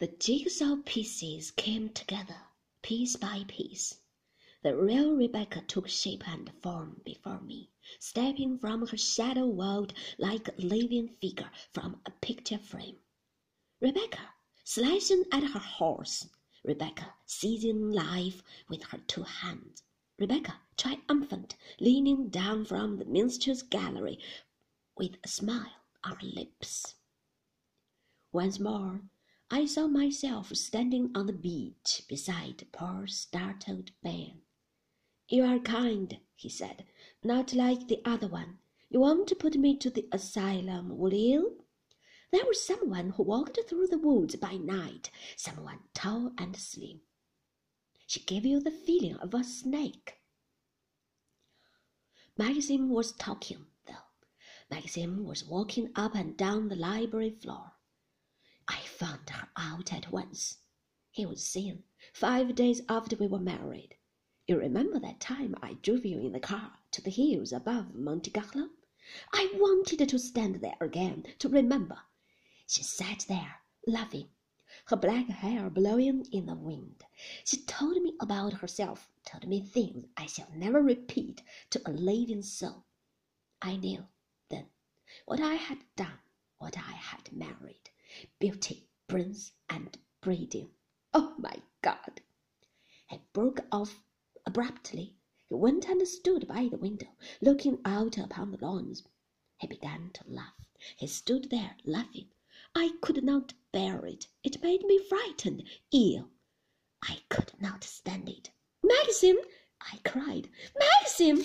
The jigsaw pieces came together, piece by piece. The real Rebecca took shape and form before me, stepping from her shadow world like a living figure from a picture frame. Rebecca, slashing at her horse. Rebecca, seizing life with her two hands. Rebecca, triumphant, leaning down from the minstrel's gallery with a smile on her lips. Once more, I saw myself standing on the beach beside poor startled Ben. You are kind, he said, not like the other one. You won't put me to the asylum, will you? There was someone who walked through the woods by night, someone tall and slim. She gave you the feeling of a snake. Maxim was talking, though. Maxim was walking up and down the library floor. I found her out at once. He was seen five days after we were married. You remember that time I drove you in the car to the hills above Monte Carlo? I wanted to stand there again to remember. She sat there, laughing, her black hair blowing in the wind. She told me about herself, told me things I shall never repeat to a living soul. I knew, then, what I had done, what I had married beauty, brains, and breeding. Oh, my God! He broke off abruptly. He went and stood by the window, looking out upon the lawns. He began to laugh. He stood there laughing. I could not bear it. It made me frightened, ill. I could not stand it. Maxim! I cried. Maxim!